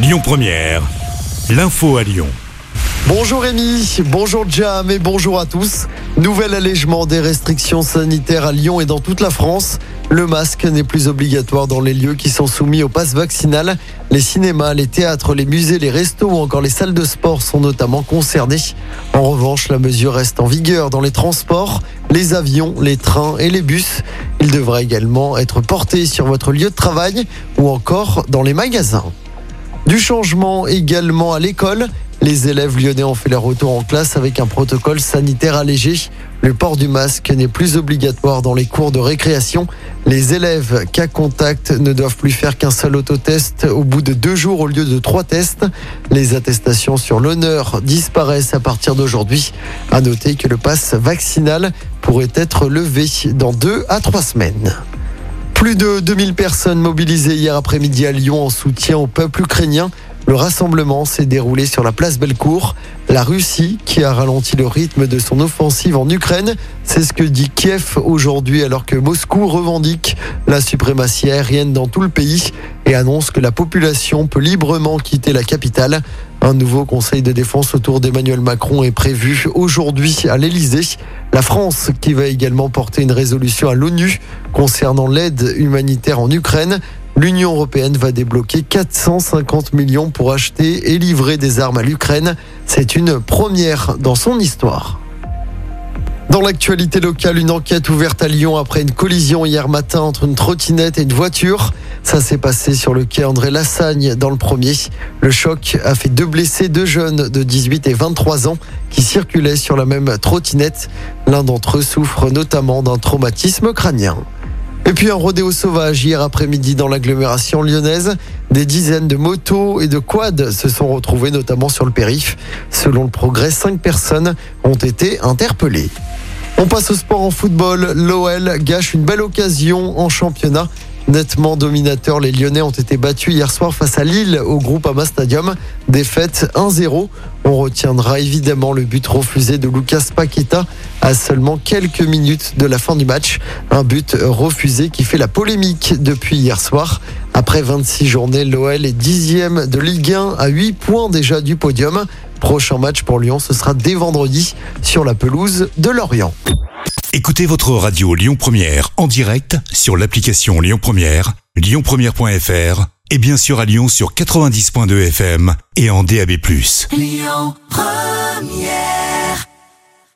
Lyon Première, l'info à Lyon. Bonjour Rémi, bonjour Jam et bonjour à tous. Nouvel allègement des restrictions sanitaires à Lyon et dans toute la France. Le masque n'est plus obligatoire dans les lieux qui sont soumis au pass vaccinal. Les cinémas, les théâtres, les musées, les restos ou encore les salles de sport sont notamment concernés. En revanche, la mesure reste en vigueur dans les transports, les avions, les trains et les bus. Il devra également être porté sur votre lieu de travail ou encore dans les magasins. Du changement également à l'école. Les élèves lyonnais ont fait leur retour en classe avec un protocole sanitaire allégé. Le port du masque n'est plus obligatoire dans les cours de récréation. Les élèves cas contact ne doivent plus faire qu'un seul autotest au bout de deux jours au lieu de trois tests. Les attestations sur l'honneur disparaissent à partir d'aujourd'hui. À noter que le pass vaccinal pourrait être levé dans deux à trois semaines. Plus de 2000 personnes mobilisées hier après-midi à Lyon en soutien au peuple ukrainien. Le rassemblement s'est déroulé sur la place Bellecour. La Russie, qui a ralenti le rythme de son offensive en Ukraine, c'est ce que dit Kiev aujourd'hui alors que Moscou revendique la suprématie aérienne dans tout le pays et annonce que la population peut librement quitter la capitale. Un nouveau conseil de défense autour d'Emmanuel Macron est prévu aujourd'hui à l'Elysée. La France qui va également porter une résolution à l'ONU concernant l'aide humanitaire en Ukraine. L'Union européenne va débloquer 450 millions pour acheter et livrer des armes à l'Ukraine. C'est une première dans son histoire. Dans l'actualité locale, une enquête ouverte à Lyon après une collision hier matin entre une trottinette et une voiture. Ça s'est passé sur le quai André Lassagne dans le premier. Le choc a fait deux blessés, deux jeunes de 18 et 23 ans qui circulaient sur la même trottinette. L'un d'entre eux souffre notamment d'un traumatisme crânien. Et puis un rodéo sauvage hier après-midi dans l'agglomération lyonnaise. Des dizaines de motos et de quads se sont retrouvés notamment sur le périph. Selon le progrès, cinq personnes ont été interpellées. On passe au sport en football. L'OL gâche une belle occasion en championnat. Nettement dominateurs, les Lyonnais ont été battus hier soir face à Lille au groupe Ama Stadium. Défaite 1-0. On retiendra évidemment le but refusé de Lucas Paqueta à seulement quelques minutes de la fin du match. Un but refusé qui fait la polémique depuis hier soir. Après 26 journées, l'OL est dixième de Ligue 1 à 8 points déjà du podium. Prochain match pour Lyon, ce sera dès vendredi sur la pelouse de Lorient. Écoutez votre radio Lyon Première en direct sur l'application Lyon Première, lyonpremière.fr et bien sûr à Lyon sur 90.2 FM et en DAB+. Lyon Première